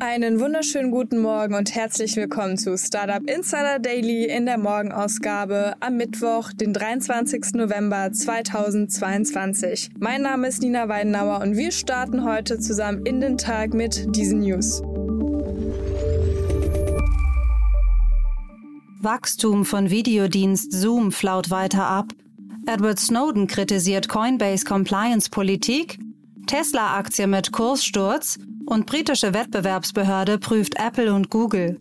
Einen wunderschönen guten Morgen und herzlich willkommen zu Startup Insider Daily in der Morgenausgabe am Mittwoch, den 23. November 2022. Mein Name ist Nina Weidenauer und wir starten heute zusammen in den Tag mit diesen News. Wachstum von Videodienst Zoom flaut weiter ab. Edward Snowden kritisiert Coinbase Compliance-Politik. Tesla-Aktie mit Kurssturz und britische Wettbewerbsbehörde prüft Apple und Google.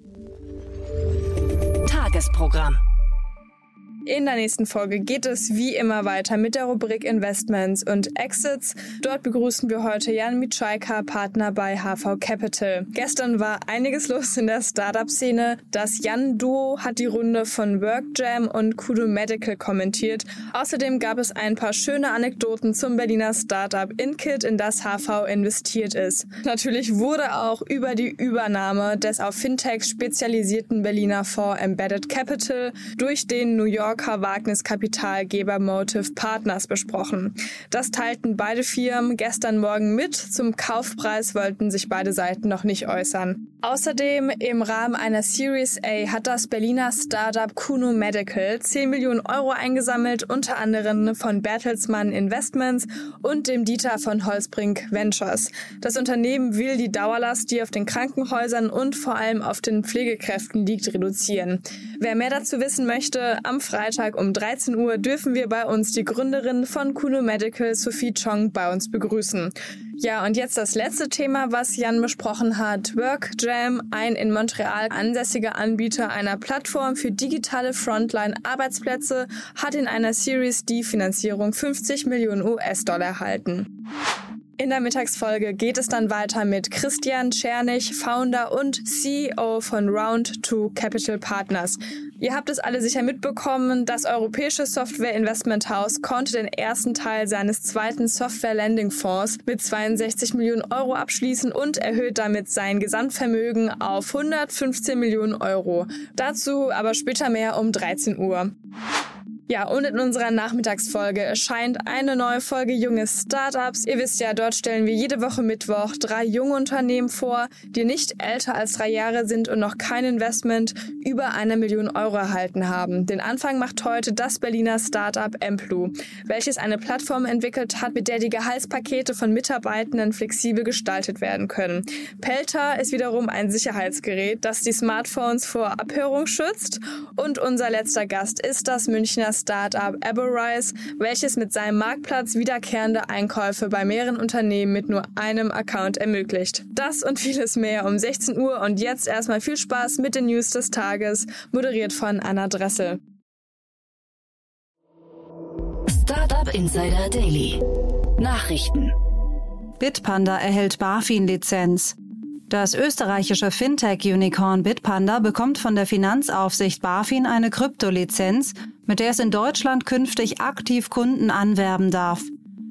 Tagesprogramm. In der nächsten Folge geht es wie immer weiter mit der Rubrik Investments und Exits. Dort begrüßen wir heute Jan Mitschaika, Partner bei HV Capital. Gestern war einiges los in der Startup-Szene. Das Jan-Duo hat die Runde von WorkJam und Kudo Medical kommentiert. Außerdem gab es ein paar schöne Anekdoten zum Berliner Startup InKit, in das HV investiert ist. Natürlich wurde auch über die Übernahme des auf Fintech spezialisierten Berliner Fonds Embedded Capital durch den New York Yorker Wagniskapitalgeber Motive Partners besprochen. Das teilten beide Firmen gestern Morgen mit. Zum Kaufpreis wollten sich beide Seiten noch nicht äußern. Außerdem im Rahmen einer Series A hat das Berliner Startup Kuno Medical 10 Millionen Euro eingesammelt, unter anderem von Bertelsmann Investments und dem Dieter von Holzbrink Ventures. Das Unternehmen will die Dauerlast, die auf den Krankenhäusern und vor allem auf den Pflegekräften liegt, reduzieren. Wer mehr dazu wissen möchte, am Freitag um 13 Uhr dürfen wir bei uns die Gründerin von Kuno Medical, Sophie Chong, bei uns begrüßen. Ja, und jetzt das letzte Thema, was Jan besprochen hat. WorkJam, ein in Montreal ansässiger Anbieter einer Plattform für digitale Frontline-Arbeitsplätze, hat in einer Series D-Finanzierung 50 Millionen US-Dollar erhalten. In der Mittagsfolge geht es dann weiter mit Christian Czernig, Founder und CEO von Round2 Capital Partners. Ihr habt es alle sicher mitbekommen, das europäische Software-Investment-Haus konnte den ersten Teil seines zweiten Software-Lending-Fonds mit 62 Millionen Euro abschließen und erhöht damit sein Gesamtvermögen auf 115 Millionen Euro. Dazu aber später mehr um 13 Uhr. Ja, und in unserer Nachmittagsfolge erscheint eine neue Folge Junge Startups. Ihr wisst ja, dort stellen wir jede Woche Mittwoch drei junge Unternehmen vor, die nicht älter als drei Jahre sind und noch kein Investment über eine Million Euro erhalten haben. Den Anfang macht heute das Berliner Startup Emplu, welches eine Plattform entwickelt hat, mit der die Gehaltspakete von Mitarbeitenden flexibel gestaltet werden können. Pelter ist wiederum ein Sicherheitsgerät, das die Smartphones vor Abhörung schützt. Und unser letzter Gast ist das Münchner Startup Aberrise, welches mit seinem Marktplatz wiederkehrende Einkäufe bei mehreren Unternehmen mit nur einem Account ermöglicht. Das und vieles mehr um 16 Uhr und jetzt erstmal viel Spaß mit den News des Tages, moderiert von Anna Dressel. Startup Insider Daily. Nachrichten. Bitpanda erhält BaFin-Lizenz. Das österreichische Fintech-Unicorn Bitpanda bekommt von der Finanzaufsicht BaFin eine Kryptolizenz, mit der es in Deutschland künftig aktiv Kunden anwerben darf.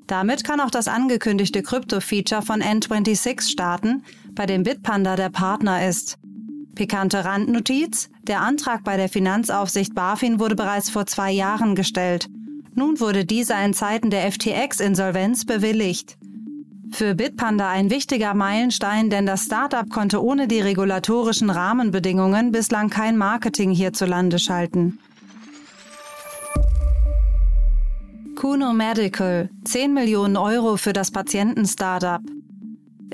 Damit kann auch das angekündigte Krypto-Feature von N26 starten, bei dem Bitpanda der Partner ist. Pikante Randnotiz: Der Antrag bei der Finanzaufsicht BaFin wurde bereits vor zwei Jahren gestellt. Nun wurde dieser in Zeiten der FTX-Insolvenz bewilligt. Für Bitpanda ein wichtiger Meilenstein, denn das Startup konnte ohne die regulatorischen Rahmenbedingungen bislang kein Marketing hierzulande schalten. Kuno Medical 10 Millionen Euro für das Patienten-Startup.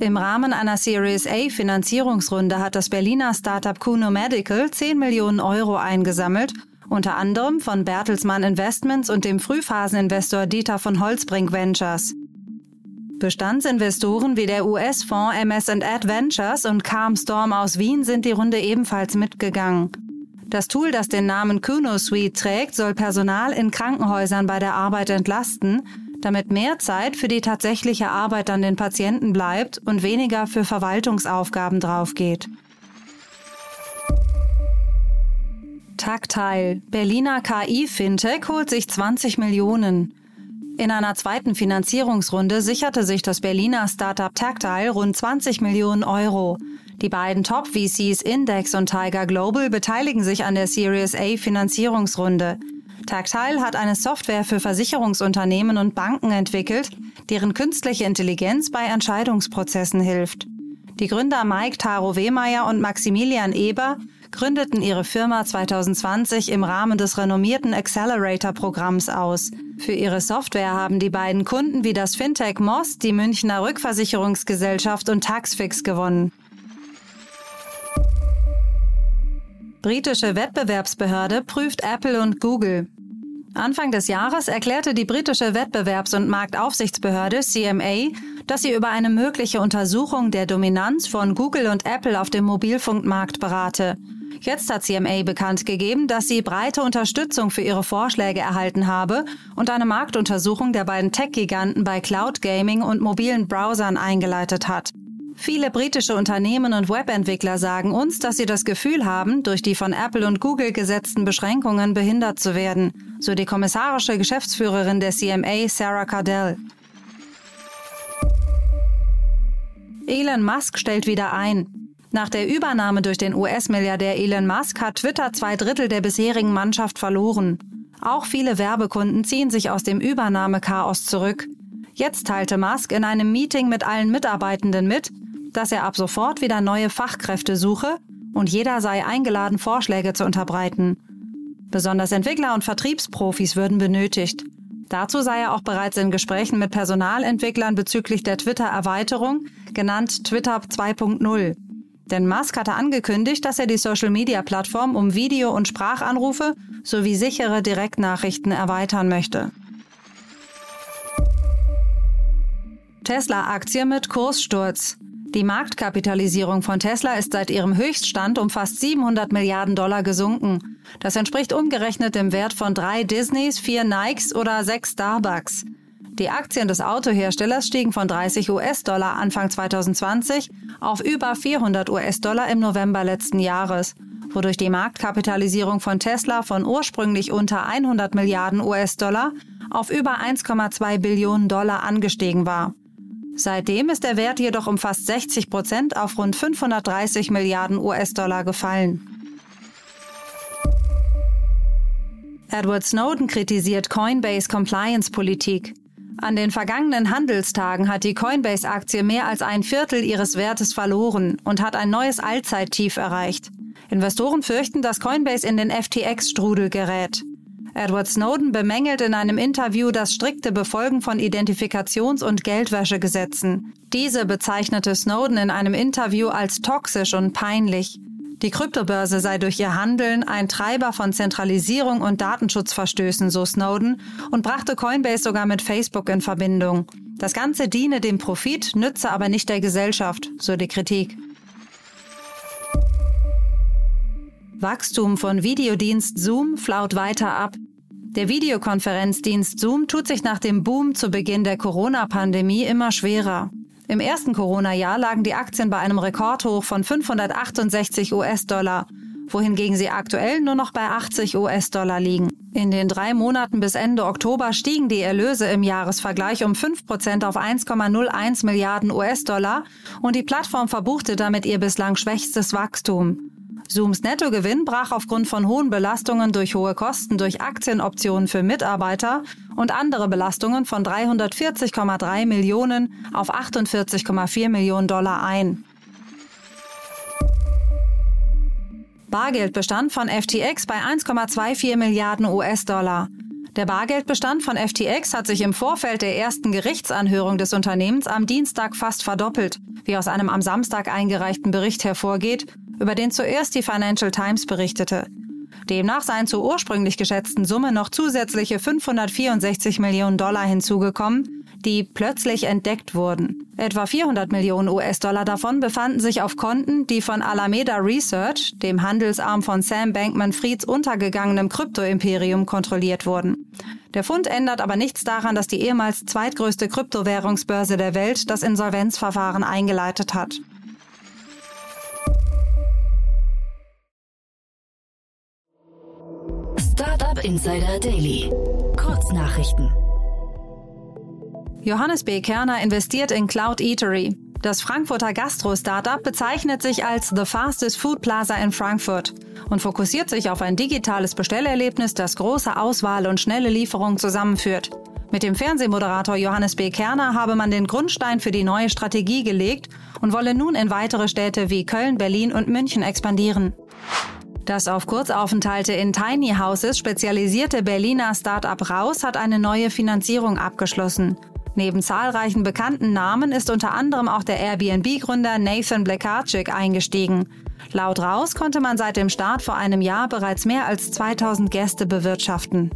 Im Rahmen einer Series A Finanzierungsrunde hat das Berliner Startup Kuno Medical 10 Millionen Euro eingesammelt, unter anderem von Bertelsmann Investments und dem Frühphaseninvestor Dieter von Holzbrink Ventures. Bestandsinvestoren wie der US-Fonds MS Adventures und Calm Storm aus Wien sind die Runde ebenfalls mitgegangen. Das Tool, das den Namen Kuno Suite trägt, soll Personal in Krankenhäusern bei der Arbeit entlasten, damit mehr Zeit für die tatsächliche Arbeit an den Patienten bleibt und weniger für Verwaltungsaufgaben draufgeht. Tactile, Berliner KI-Fintech holt sich 20 Millionen. In einer zweiten Finanzierungsrunde sicherte sich das Berliner Startup Tactile rund 20 Millionen Euro. Die beiden Top-VCs Index und Tiger Global beteiligen sich an der Series A Finanzierungsrunde. Tactile hat eine Software für Versicherungsunternehmen und Banken entwickelt, deren künstliche Intelligenz bei Entscheidungsprozessen hilft. Die Gründer Mike Taro Wehmeier und Maximilian Eber gründeten ihre Firma 2020 im Rahmen des renommierten Accelerator-Programms aus. Für ihre Software haben die beiden Kunden wie das Fintech Moss, die Münchner Rückversicherungsgesellschaft und Taxfix gewonnen. Britische Wettbewerbsbehörde prüft Apple und Google. Anfang des Jahres erklärte die britische Wettbewerbs- und Marktaufsichtsbehörde CMA, dass sie über eine mögliche Untersuchung der Dominanz von Google und Apple auf dem Mobilfunkmarkt berate. Jetzt hat CMA bekannt gegeben, dass sie breite Unterstützung für ihre Vorschläge erhalten habe und eine Marktuntersuchung der beiden Tech-Giganten bei Cloud Gaming und mobilen Browsern eingeleitet hat. Viele britische Unternehmen und Webentwickler sagen uns, dass sie das Gefühl haben, durch die von Apple und Google gesetzten Beschränkungen behindert zu werden, so die kommissarische Geschäftsführerin der CMA, Sarah Cardell. Elon Musk stellt wieder ein. Nach der Übernahme durch den US-Milliardär Elon Musk hat Twitter zwei Drittel der bisherigen Mannschaft verloren. Auch viele Werbekunden ziehen sich aus dem Übernahmechaos zurück. Jetzt teilte Musk in einem Meeting mit allen Mitarbeitenden mit, dass er ab sofort wieder neue Fachkräfte suche und jeder sei eingeladen, Vorschläge zu unterbreiten. Besonders Entwickler und Vertriebsprofis würden benötigt. Dazu sei er auch bereits in Gesprächen mit Personalentwicklern bezüglich der Twitter-Erweiterung, genannt Twitter 2.0. Denn Musk hatte angekündigt, dass er die Social-Media-Plattform um Video- und Sprachanrufe sowie sichere Direktnachrichten erweitern möchte. Tesla-Aktie mit Kurssturz. Die Marktkapitalisierung von Tesla ist seit ihrem Höchststand um fast 700 Milliarden Dollar gesunken. Das entspricht umgerechnet dem Wert von drei Disneys, vier Nikes oder sechs Starbucks. Die Aktien des Autoherstellers stiegen von 30 US-Dollar Anfang 2020 auf über 400 US-Dollar im November letzten Jahres, wodurch die Marktkapitalisierung von Tesla von ursprünglich unter 100 Milliarden US-Dollar auf über 1,2 Billionen Dollar angestiegen war. Seitdem ist der Wert jedoch um fast 60 Prozent auf rund 530 Milliarden US-Dollar gefallen. Edward Snowden kritisiert Coinbase Compliance-Politik. An den vergangenen Handelstagen hat die Coinbase-Aktie mehr als ein Viertel ihres Wertes verloren und hat ein neues Allzeittief erreicht. Investoren fürchten, dass Coinbase in den FTX-Strudel gerät. Edward Snowden bemängelt in einem Interview das strikte Befolgen von Identifikations- und Geldwäschegesetzen. Diese bezeichnete Snowden in einem Interview als toxisch und peinlich. Die Kryptobörse sei durch ihr Handeln ein Treiber von Zentralisierung und Datenschutzverstößen, so Snowden, und brachte Coinbase sogar mit Facebook in Verbindung. Das Ganze diene dem Profit, nütze aber nicht der Gesellschaft, so die Kritik. Wachstum von Videodienst Zoom flaut weiter ab. Der Videokonferenzdienst Zoom tut sich nach dem Boom zu Beginn der Corona-Pandemie immer schwerer. Im ersten Corona-Jahr lagen die Aktien bei einem Rekordhoch von 568 US-Dollar, wohingegen sie aktuell nur noch bei 80 US-Dollar liegen. In den drei Monaten bis Ende Oktober stiegen die Erlöse im Jahresvergleich um 5 Prozent auf 1,01 Milliarden US-Dollar und die Plattform verbuchte damit ihr bislang schwächstes Wachstum. Zooms Nettogewinn brach aufgrund von hohen Belastungen durch hohe Kosten durch Aktienoptionen für Mitarbeiter und andere Belastungen von 340,3 Millionen auf 48,4 Millionen Dollar ein. Bargeldbestand von FTX bei 1,24 Milliarden US-Dollar. Der Bargeldbestand von FTX hat sich im Vorfeld der ersten Gerichtsanhörung des Unternehmens am Dienstag fast verdoppelt, wie aus einem am Samstag eingereichten Bericht hervorgeht, über den zuerst die Financial Times berichtete. Demnach seien zur ursprünglich geschätzten Summe noch zusätzliche 564 Millionen Dollar hinzugekommen, die plötzlich entdeckt wurden. Etwa 400 Millionen US-Dollar davon befanden sich auf Konten, die von Alameda Research, dem Handelsarm von Sam Bankman-Frieds untergegangenem Kryptoimperium, kontrolliert wurden. Der Fund ändert aber nichts daran, dass die ehemals zweitgrößte Kryptowährungsbörse der Welt das Insolvenzverfahren eingeleitet hat. Insider Daily. Kurznachrichten. Johannes B. Kerner investiert in Cloud Eatery. Das Frankfurter Gastro-Startup bezeichnet sich als The Fastest Food Plaza in Frankfurt und fokussiert sich auf ein digitales Bestellerlebnis, das große Auswahl und schnelle Lieferung zusammenführt. Mit dem Fernsehmoderator Johannes B. Kerner habe man den Grundstein für die neue Strategie gelegt und wolle nun in weitere Städte wie Köln, Berlin und München expandieren. Das auf Kurzaufenthalte in Tiny Houses spezialisierte Berliner Start-up Raus hat eine neue Finanzierung abgeschlossen. Neben zahlreichen bekannten Namen ist unter anderem auch der Airbnb-Gründer Nathan Blekarczyk eingestiegen. Laut Raus konnte man seit dem Start vor einem Jahr bereits mehr als 2000 Gäste bewirtschaften.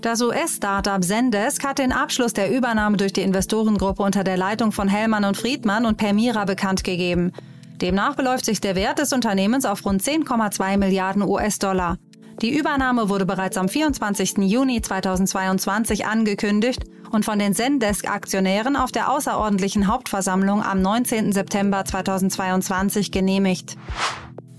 Das US-Startup Zendesk hat den Abschluss der Übernahme durch die Investorengruppe unter der Leitung von Hellmann und Friedmann und Permira bekannt gegeben. Demnach beläuft sich der Wert des Unternehmens auf rund 10,2 Milliarden US-Dollar. Die Übernahme wurde bereits am 24. Juni 2022 angekündigt und von den Zendesk-Aktionären auf der außerordentlichen Hauptversammlung am 19. September 2022 genehmigt.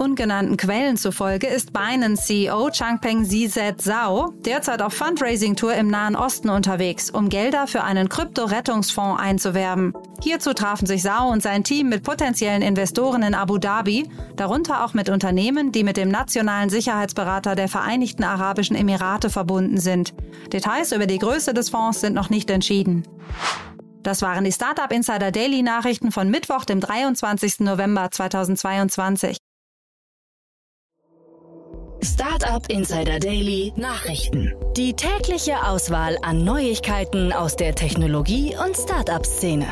Ungenannten Quellen zufolge ist Binance CEO Changpeng Zizet Zhao derzeit auf Fundraising-Tour im Nahen Osten unterwegs, um Gelder für einen Krypto-Rettungsfonds einzuwerben. Hierzu trafen sich Zhao und sein Team mit potenziellen Investoren in Abu Dhabi, darunter auch mit Unternehmen, die mit dem nationalen Sicherheitsberater der Vereinigten Arabischen Emirate verbunden sind. Details über die Größe des Fonds sind noch nicht entschieden. Das waren die Startup Insider Daily Nachrichten von Mittwoch, dem 23. November 2022. Startup Insider Daily Nachrichten. Die tägliche Auswahl an Neuigkeiten aus der Technologie- und Startup-Szene.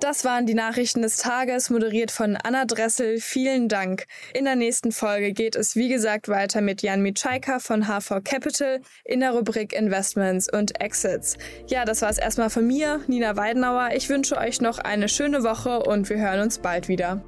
Das waren die Nachrichten des Tages, moderiert von Anna Dressel. Vielen Dank. In der nächsten Folge geht es wie gesagt weiter mit Jan Mitschaika von HV Capital in der Rubrik Investments und Exits. Ja, das war es erstmal von mir, Nina Weidenauer. Ich wünsche euch noch eine schöne Woche und wir hören uns bald wieder.